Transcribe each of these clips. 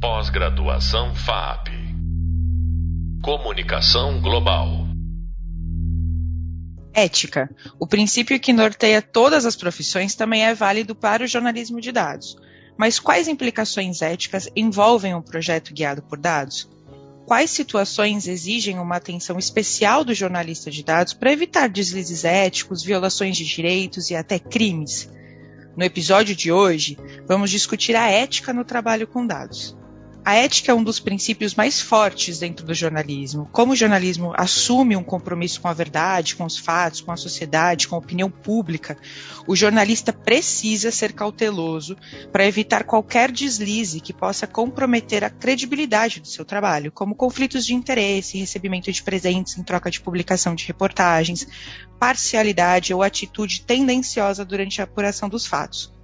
Pós-graduação FAP. Comunicação Global. Ética. O princípio que norteia todas as profissões também é válido para o jornalismo de dados. Mas quais implicações éticas envolvem um projeto guiado por dados? Quais situações exigem uma atenção especial do jornalista de dados para evitar deslizes éticos, violações de direitos e até crimes? No episódio de hoje, vamos discutir a ética no trabalho com dados. A ética é um dos princípios mais fortes dentro do jornalismo. Como o jornalismo assume um compromisso com a verdade, com os fatos, com a sociedade, com a opinião pública, o jornalista precisa ser cauteloso para evitar qualquer deslize que possa comprometer a credibilidade do seu trabalho, como conflitos de interesse, recebimento de presentes em troca de publicação de reportagens, parcialidade ou atitude tendenciosa durante a apuração dos fatos.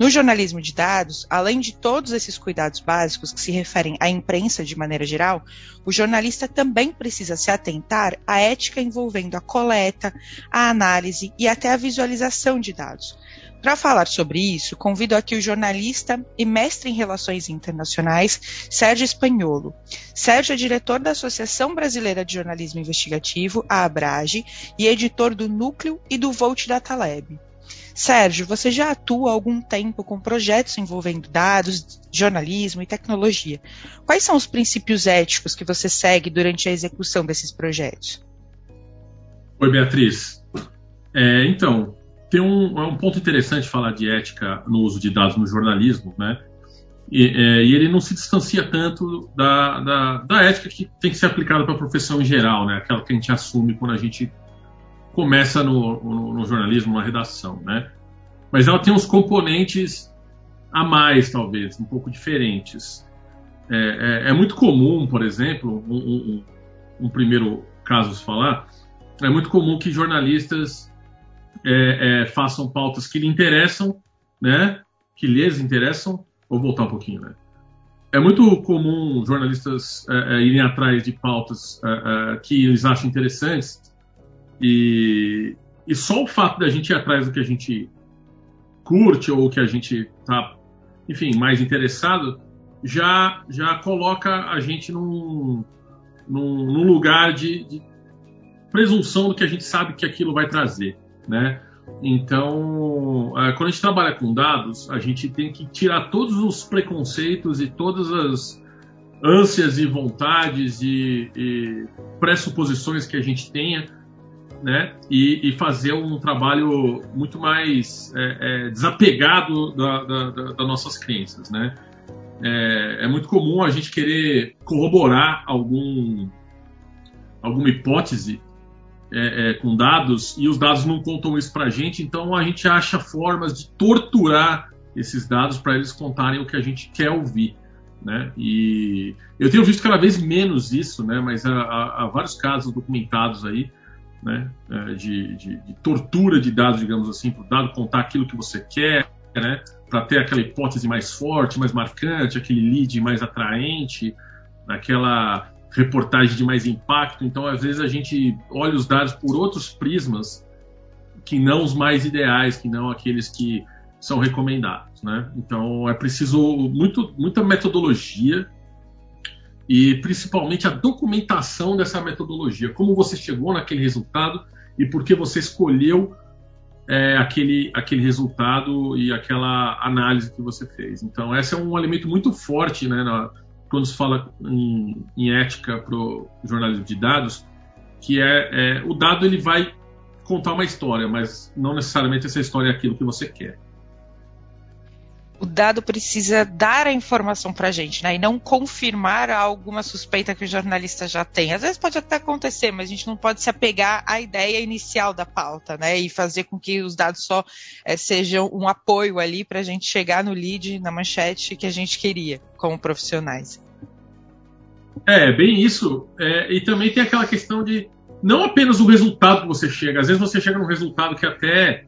No jornalismo de dados, além de todos esses cuidados básicos que se referem à imprensa de maneira geral, o jornalista também precisa se atentar à ética envolvendo a coleta, a análise e até a visualização de dados. Para falar sobre isso, convido aqui o jornalista e mestre em Relações Internacionais, Sérgio Espanholo. Sérgio é diretor da Associação Brasileira de Jornalismo Investigativo, a ABRAGE, e editor do Núcleo e do Volt Data Lab. Sérgio, você já atua há algum tempo com projetos envolvendo dados, jornalismo e tecnologia. Quais são os princípios éticos que você segue durante a execução desses projetos? Oi, Beatriz. É, então, tem um, é um, ponto interessante falar de ética no uso de dados no jornalismo, né? E, é, e ele não se distancia tanto da, da, da, ética que tem que ser aplicada para a profissão em geral, né? Aquela que a gente assume quando a gente começa no, no, no, jornalismo, na redação, né? Mas ela tem uns componentes a mais, talvez, um pouco diferentes. É, é, é muito comum, por exemplo, um, um, um, primeiro caso falar, é muito comum que jornalistas é, é, façam pautas que lhe interessam, né? Que lhes interessam. Vou voltar um pouquinho, né? É muito comum jornalistas é, é, irem atrás de pautas que eles acham interessantes e, e só o fato da gente ir atrás do que a gente curte ou que a gente tá, enfim, mais interessado, já, já coloca a gente num, num, num lugar de, de, presunção do que a gente sabe que aquilo vai trazer, né? Então, é, quando a gente trabalha com dados, a gente tem que tirar todos os preconceitos e todas as ânsias e vontades e, e pressuposições que a gente tenha né? E, e, fazer um trabalho muito mais é, é, desapegado da, da, da, das nossas crenças, né? É, é, muito comum a gente querer corroborar algum, alguma hipótese é, é, com dados e os dados não contam isso para a gente, então a gente acha formas de torturar esses dados para eles contarem o que a gente quer ouvir. Né? E eu tenho visto cada vez menos isso, né? mas há, há, há vários casos documentados aí né, é, de, de, de, tortura de dados, digamos assim, para o dado contar aquilo que você quer, né, para ter aquela hipótese mais forte, mais marcante, aquele lead mais atraente, aquela reportagem de mais impacto. Então, às vezes, a gente olha os dados por outros prismas que não os mais ideais, que não aqueles que são recomendados. Né? Então, é preciso muito, muita metodologia e principalmente a documentação dessa metodologia, como você chegou naquele resultado e por que você escolheu é, aquele, aquele resultado e aquela análise que você fez. Então, esse é um elemento muito forte né, na, quando se fala em, em ética para o jornalismo de dados, que é, é o dado ele vai contar uma história, mas não necessariamente essa história é aquilo que você quer o dado precisa dar a informação para a gente, né? E não confirmar alguma suspeita que o jornalista já tem. Às vezes pode até acontecer, mas a gente não pode se apegar à ideia inicial da pauta, né? E fazer com que os dados só é, sejam um apoio ali para a gente chegar no lead, na manchete que a gente queria, como profissionais. É, bem isso. É, e também tem aquela questão de não apenas o resultado que você chega. Às vezes você chega num resultado que até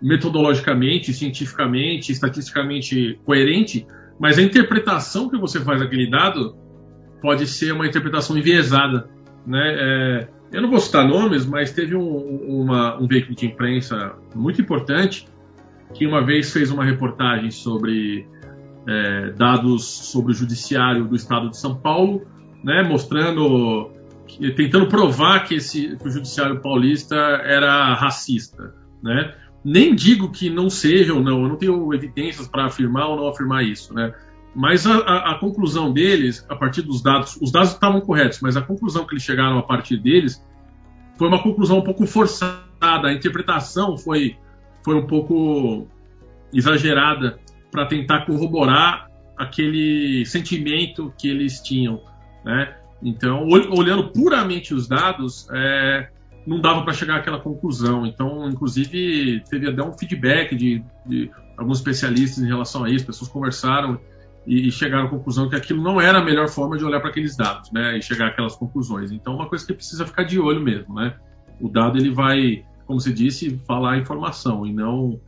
metodologicamente, cientificamente, estatisticamente coerente, mas a interpretação que você faz daquele dado pode ser uma interpretação enviesada. Né? É, eu não vou citar nomes, mas teve um, uma, um veículo de imprensa muito importante que uma vez fez uma reportagem sobre é, dados sobre o judiciário do Estado de São Paulo, né, mostrando, tentando provar que, esse, que o judiciário paulista era racista, né? Nem digo que não seja ou não, eu não tenho evidências para afirmar ou não afirmar isso, né? Mas a, a, a, conclusão deles, a partir dos dados, os dados estavam corretos, mas a conclusão que eles chegaram a partir deles foi uma conclusão um pouco forçada. A interpretação foi, foi um pouco exagerada para tentar corroborar aquele sentimento que eles tinham, né? Então, olhando puramente os dados, é, não dava para chegar àquela conclusão. Então, inclusive, teve até um feedback de, de alguns especialistas em relação a isso. Pessoas conversaram e, chegaram à conclusão que aquilo não era a melhor forma de olhar para aqueles dados, né? E chegar àquelas conclusões. Então, uma coisa que precisa ficar de olho mesmo, né? O dado ele vai, como você disse, falar a informação e não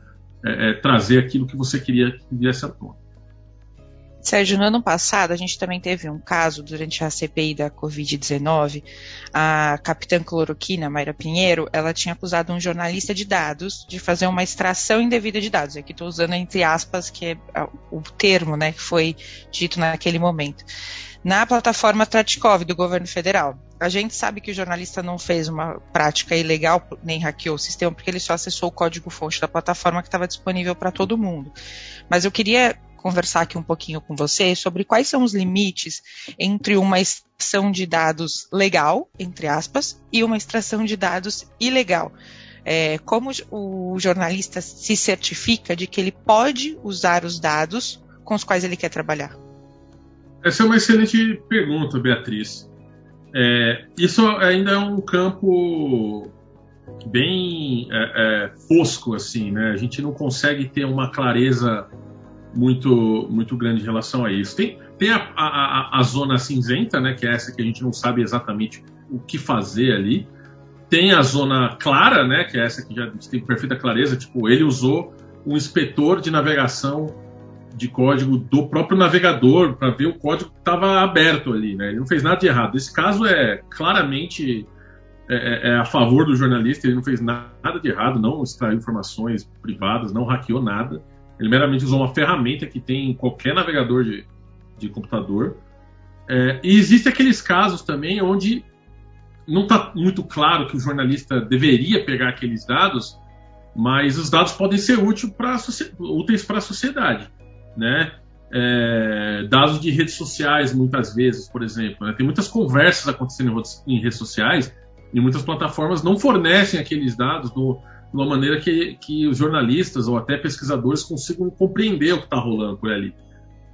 é, é, trazer aquilo que você queria que viesse à tona. Sérgio, no ano passado a gente também teve um caso durante a CPI da Covid-19. A capitã cloroquina, Mayra Pinheiro, ela tinha acusado um jornalista de dados de fazer uma extração indevida de dados. Aqui estou usando entre aspas, que é o termo né, que foi dito naquele momento. Na plataforma Tratikov do governo federal. A gente sabe que o jornalista não fez uma prática ilegal nem hackeou o sistema, porque ele só acessou o código-fonte da plataforma que estava disponível para todo mundo. Mas eu queria conversar aqui um pouquinho com você sobre quais são os limites entre uma extração de dados legal, entre aspas, e uma extração de dados ilegal. É, como o jornalista se certifica de que ele pode usar os dados com os quais ele quer trabalhar? Essa é uma excelente pergunta, Beatriz. É, isso ainda é um campo bem é, é, fosco, assim, né? A gente não consegue ter uma clareza muito, muito grande em relação a isso. Tem, tem a, a, a, zona cinzenta, né, que é essa que a gente não sabe exatamente o que fazer ali. Tem a zona clara, né, que é essa que já tem perfeita clareza, tipo, ele usou um inspetor de navegação de código do próprio navegador para ver o código que estava aberto ali, né? Ele não fez nada de errado. Esse caso é claramente é, é, é, a favor do jornalista, ele não fez nada de errado, não extraiu informações privadas, não hackeou nada. Ele meramente usou uma ferramenta que tem em qualquer navegador de, de computador. É, e existem aqueles casos também onde não está muito claro que o jornalista deveria pegar aqueles dados, mas os dados podem ser úteis para a sociedade, né? É, dados de redes sociais, muitas vezes, por exemplo. Né? Tem muitas conversas acontecendo em redes sociais e muitas plataformas não fornecem aqueles dados no, de uma maneira que, que os jornalistas ou até pesquisadores consigam compreender o que está rolando por ali.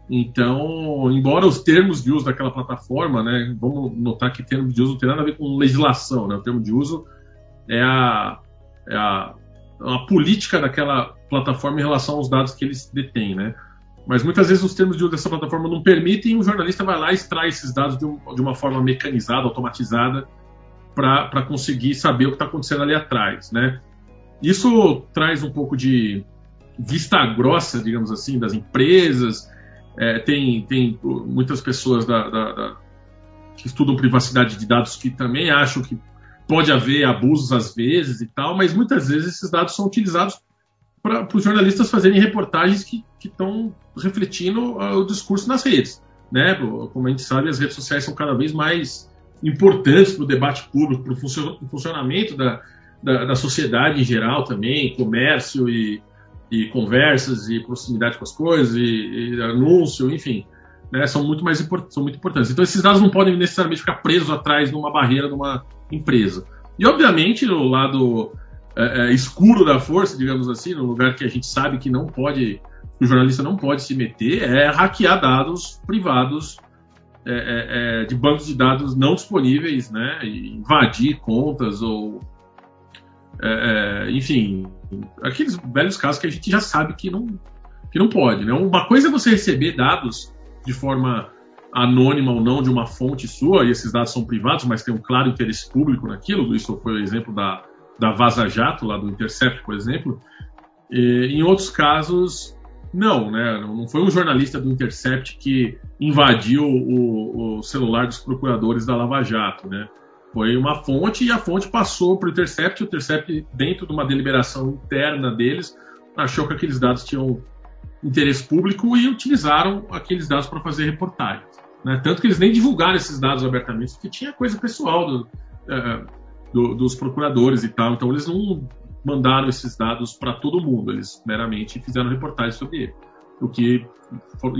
Então, embora os termos de uso daquela plataforma, né, vamos notar que termo de uso não tem nada a ver com legislação, né, o termo de uso é a, é a, a política daquela plataforma em relação aos dados que eles detêm, né. Mas muitas vezes os termos de uso dessa plataforma não permitem o jornalista vai lá e extrai esses dados de, um, de uma forma mecanizada, automatizada, para conseguir saber o que está acontecendo ali atrás, né. Isso traz um pouco de vista grossa, digamos assim, das empresas. É, tem, tem muitas pessoas da, da, da, que estudam privacidade de dados que também acham que pode haver abusos às vezes e tal, mas muitas vezes esses dados são utilizados para os jornalistas fazerem reportagens que estão refletindo uh, o discurso nas redes. Né? Como a gente sabe, as redes sociais são cada vez mais importantes para o debate público, para o funcionamento da, da, da sociedade em geral também, comércio e, e conversas e proximidade com as coisas e, e anúncio, enfim, né, são muito mais são muito importantes. Então esses dados não podem necessariamente ficar presos atrás de uma barreira de uma empresa. E obviamente no lado é, é, escuro da força, digamos assim, no lugar que a gente sabe que não pode, o jornalista não pode se meter, é hackear dados privados é, é, é de bancos de dados não disponíveis, né, invadir contas ou é, enfim, aqueles velhos casos que a gente já sabe que não, que não pode. Né? Uma coisa é você receber dados de forma anônima ou não de uma fonte sua, e esses dados são privados, mas tem um claro interesse público naquilo. Isso foi o exemplo da, da Vaza Jato, lá do Intercept, por exemplo. E, em outros casos, não, né? Não foi um jornalista do Intercept que invadiu o, o celular dos procuradores da Lava Jato, né? Foi uma fonte e a fonte passou para o Intercept. O Intercept, dentro de uma deliberação interna deles, achou que aqueles dados tinham interesse público e utilizaram aqueles dados para fazer reportagens. Né? Tanto que eles nem divulgaram esses dados abertamente, porque tinha coisa pessoal do, uh, do, dos procuradores e tal. Então eles não mandaram esses dados para todo mundo, eles meramente fizeram reportagens sobre ele. O que,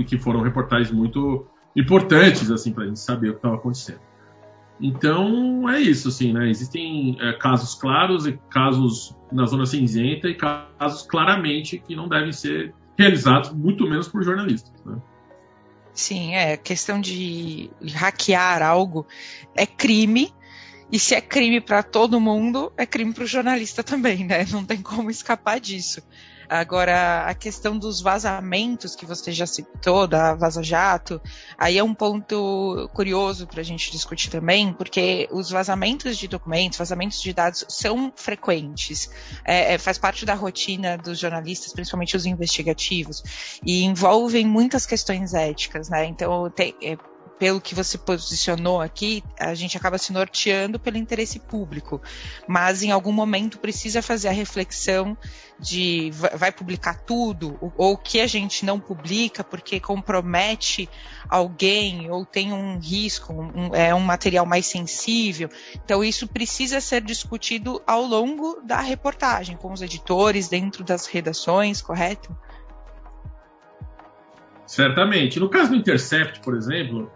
que foram reportagens muito importantes assim para a gente saber o que estava acontecendo. Então é isso, assim, né? Existem é, casos claros e casos na zona cinzenta e casos claramente que não devem ser realizados, muito menos por jornalistas. Né? Sim, é questão de hackear algo é crime e se é crime para todo mundo, é crime para o jornalista também, né? Não tem como escapar disso. Agora, a questão dos vazamentos que você já citou, da Vaza Jato, aí é um ponto curioso para a gente discutir também, porque os vazamentos de documentos, vazamentos de dados são frequentes. É, é, faz parte da rotina dos jornalistas, principalmente os investigativos, e envolvem muitas questões éticas, né? Então, tem, é, pelo que você posicionou aqui, a gente acaba se norteando pelo interesse público, mas em algum momento precisa fazer a reflexão de vai publicar tudo ou o que a gente não publica porque compromete alguém ou tem um risco, um, é um material mais sensível. Então isso precisa ser discutido ao longo da reportagem com os editores dentro das redações, correto? Certamente. No caso do Intercept, por exemplo,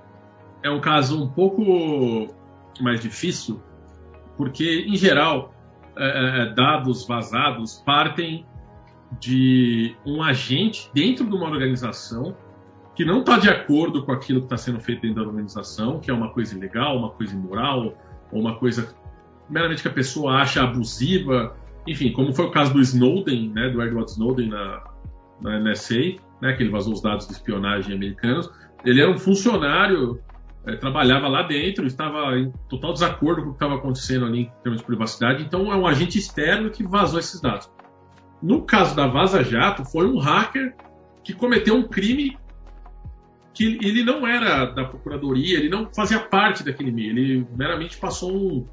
é um caso um pouco mais difícil, porque, em geral, é, é, é, dados vazados partem de um agente dentro de uma organização que não está de acordo com aquilo que está sendo feito dentro da organização, que é uma coisa ilegal, uma coisa imoral, ou uma coisa meramente que a pessoa acha abusiva, enfim, como foi o caso do Snowden, né, do Edward Snowden na, na NSA, né, que ele vazou os dados de espionagem americanos. Ele era um funcionário é, trabalhava lá dentro, estava em total desacordo com o que estava acontecendo ali em termos de privacidade, então é um agente externo que vazou esses dados. No caso da Vaza Jato, foi um hacker que cometeu um crime que ele não era da procuradoria, ele não fazia parte daquele meio, ele meramente passou um,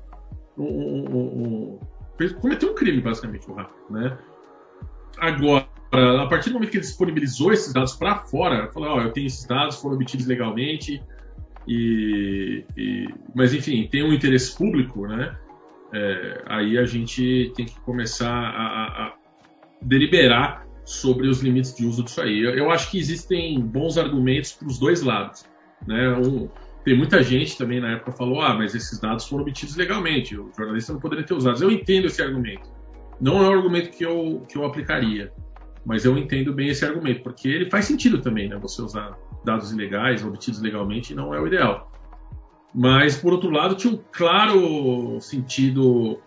um, um, um cometeu um crime basicamente o hacker, né? Agora, a partir do momento que ele disponibilizou esses dados para fora, falou, ó, oh, eu tenho esses dados, foram obtidos legalmente, e, e, mas enfim, tem um interesse público, né? É, aí a gente tem que começar a, a, deliberar sobre os limites de uso disso aí. Eu, eu acho que existem bons argumentos para os dois lados, né? Um, tem muita gente também na época falou, ah, mas esses dados foram obtidos legalmente, o jornalista não poderia ter usado. Eu entendo esse argumento. Não é um argumento que eu, que eu aplicaria, mas eu entendo bem esse argumento, porque ele faz sentido também, né? Você usar dados ilegais, obtidos legalmente, não é o ideal. Mas, por outro lado, tinha um claro sentido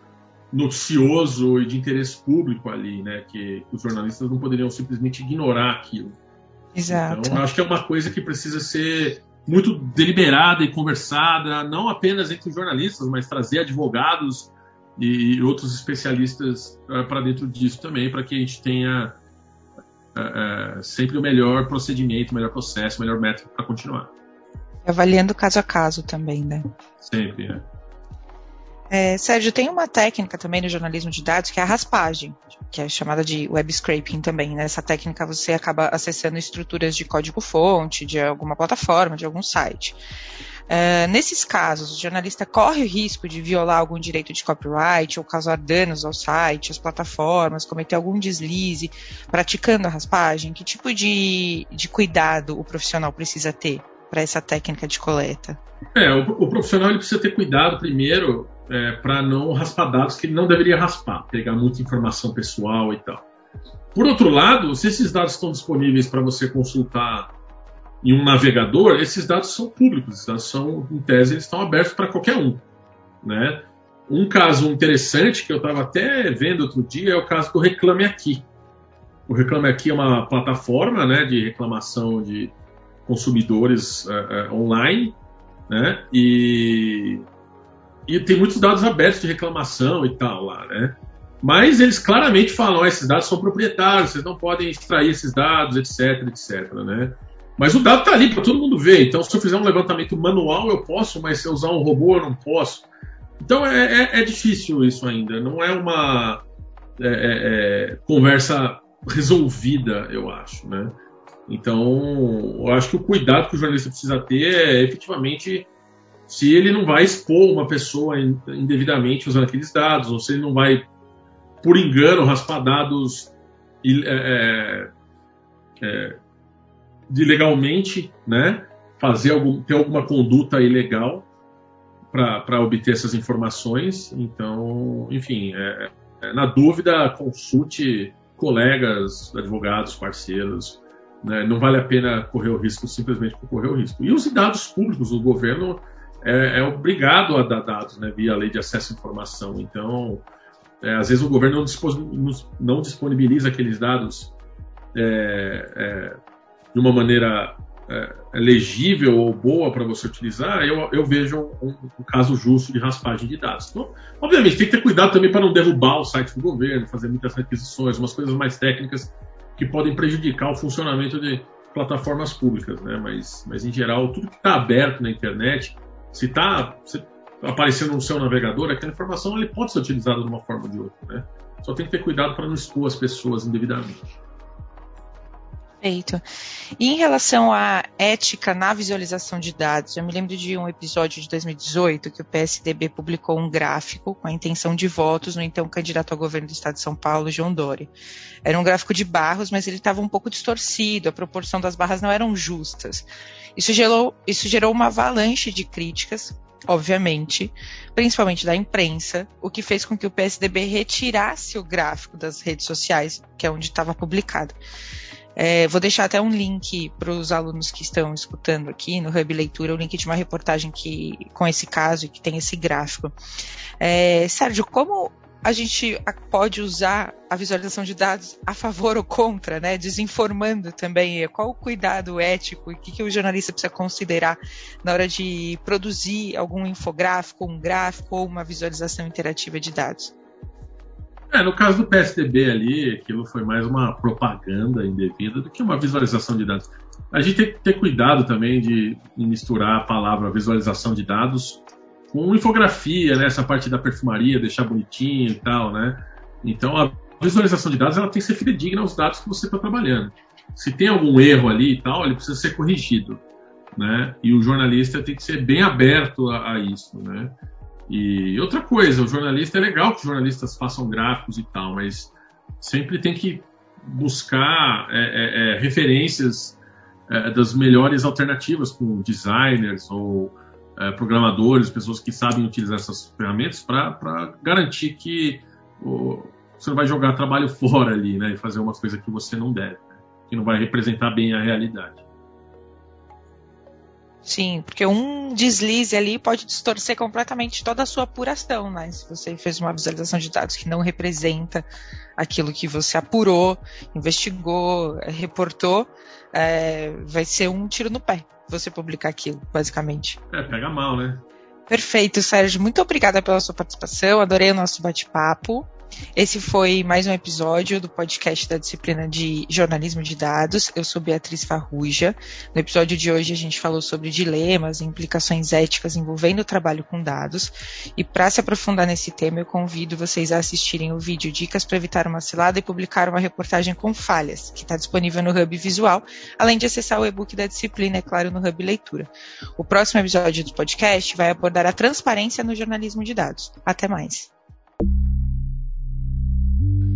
noticioso e de interesse público ali, né? Que os jornalistas não poderiam simplesmente ignorar aquilo. Exato. Então, acho que é uma coisa que precisa ser muito deliberada e conversada, não apenas entre os jornalistas, mas trazer advogados e outros especialistas uh, para dentro disso também, para que a gente tenha é, é, sempre o melhor procedimento, o melhor processo, o melhor método para continuar. Avaliando caso a caso também, né? Sempre, é. É, Sérgio, tem uma técnica também no jornalismo de dados que é a raspagem, que é chamada de web scraping também. Nessa né? técnica você acaba acessando estruturas de código-fonte de alguma plataforma, de algum site. Uh, nesses casos, o jornalista corre o risco de violar algum direito de copyright ou causar danos ao site, às plataformas, cometer algum deslize praticando a raspagem? Que tipo de, de cuidado o profissional precisa ter para essa técnica de coleta? É, o, o profissional ele precisa ter cuidado primeiro é, para não raspar dados que ele não deveria raspar, pegar muita informação pessoal e tal. Por outro lado, se esses dados estão disponíveis para você consultar em um navegador, esses dados são públicos, esses dados são, em tese, eles estão abertos para qualquer um. Né? Um caso interessante que eu estava até vendo outro dia é o caso do Reclame Aqui. O Reclame Aqui é uma plataforma né, de reclamação de consumidores uh, uh, online, né? E, e tem muitos dados abertos de reclamação e tal lá, né? Mas eles claramente falam, esses dados são proprietários, vocês não podem extrair esses dados, etc, etc, né? Mas o dado está ali para todo mundo ver. Então, se eu fizer um levantamento manual, eu posso, mas se eu usar um robô, eu não posso. Então, é, é, é difícil isso ainda. Não é uma é, é, é conversa resolvida, eu acho. Né? Então, eu acho que o cuidado que o jornalista precisa ter é efetivamente se ele não vai expor uma pessoa indevidamente usando aqueles dados, ou se ele não vai, por engano, raspar dados é, é, é ilegalmente, né? Fazer algum, ter alguma conduta ilegal para obter essas informações. Então, enfim, é, é, na dúvida, consulte colegas, advogados, parceiros. Né? Não vale a pena correr o risco simplesmente por correr o risco. E os dados públicos, o governo é, é obrigado a dar dados né, via lei de acesso à informação. Então, é, às vezes o governo não disponibiliza aqueles dados é, é, de uma maneira é, legível ou boa para você utilizar, eu, eu vejo um, um, caso justo de raspagem de dados. Então, obviamente, tem que ter cuidado também para não derrubar o site do governo, fazer muitas requisições, umas coisas mais técnicas que podem prejudicar o funcionamento de plataformas públicas, né? Mas, mas em geral, tudo que está aberto na internet, se está aparecendo no seu navegador, aquela informação ele pode ser utilizada de uma forma ou de outra, né? Só tem que ter cuidado para não expor as pessoas indevidamente. Perfeito. E em relação à ética na visualização de dados, eu me lembro de um episódio de 2018 que o PSDB publicou um gráfico com a intenção de votos no então candidato ao governo do estado de São Paulo, João Dori. Era um gráfico de barros, mas ele estava um pouco distorcido, a proporção das barras não eram justas. Isso gerou, isso gerou uma avalanche de críticas, obviamente, principalmente da imprensa, o que fez com que o PSDB retirasse o gráfico das redes sociais, que é onde estava publicado. É, vou deixar até um link para os alunos que estão escutando aqui no Hub Leitura, o link de uma reportagem que, com esse caso e que tem esse gráfico. É, Sérgio, como a gente pode usar a visualização de dados a favor ou contra, né? Desinformando também qual o cuidado ético e o que, que o jornalista precisa considerar na hora de produzir algum infográfico, um gráfico ou uma visualização interativa de dados. É, no caso do PSDB ali, aquilo foi mais uma propaganda indevida do que uma visualização de dados. A gente tem que ter cuidado também de misturar a palavra visualização de dados com infografia, né? Essa parte da perfumaria, deixar bonitinho e tal, né? Então a visualização de dados ela tem que ser fidedigna aos dados que você está trabalhando. Se tem algum erro ali e tal, ele precisa ser corrigido, né? E o jornalista tem que ser bem aberto a, a isso, né? E outra coisa, o jornalista é legal que os jornalistas façam gráficos e tal, mas sempre tem que buscar é, é, é, referências é, das melhores alternativas com designers ou é, programadores, pessoas que sabem utilizar essas ferramentas para garantir que o, você não vai jogar trabalho fora ali, né, e fazer uma coisa que você não deve, né, que não vai representar bem a realidade. Sim, porque um deslize ali pode distorcer completamente toda a sua apuração, né? Se você fez uma visualização de dados que não representa aquilo que você apurou, investigou, reportou, é, vai ser um tiro no pé você publicar aquilo, basicamente. É, pega mal, né? Perfeito, Sérgio. Muito obrigada pela sua participação. Adorei o nosso bate-papo. Esse foi mais um episódio do podcast da disciplina de jornalismo de dados. Eu sou Beatriz Farruja. No episódio de hoje a gente falou sobre dilemas e implicações éticas envolvendo o trabalho com dados. E para se aprofundar nesse tema, eu convido vocês a assistirem o vídeo Dicas para evitar uma cilada e publicar uma reportagem com falhas, que está disponível no Hub Visual, além de acessar o e-book da disciplina, é claro, no Hub Leitura. O próximo episódio do podcast vai abordar a transparência no jornalismo de dados. Até mais.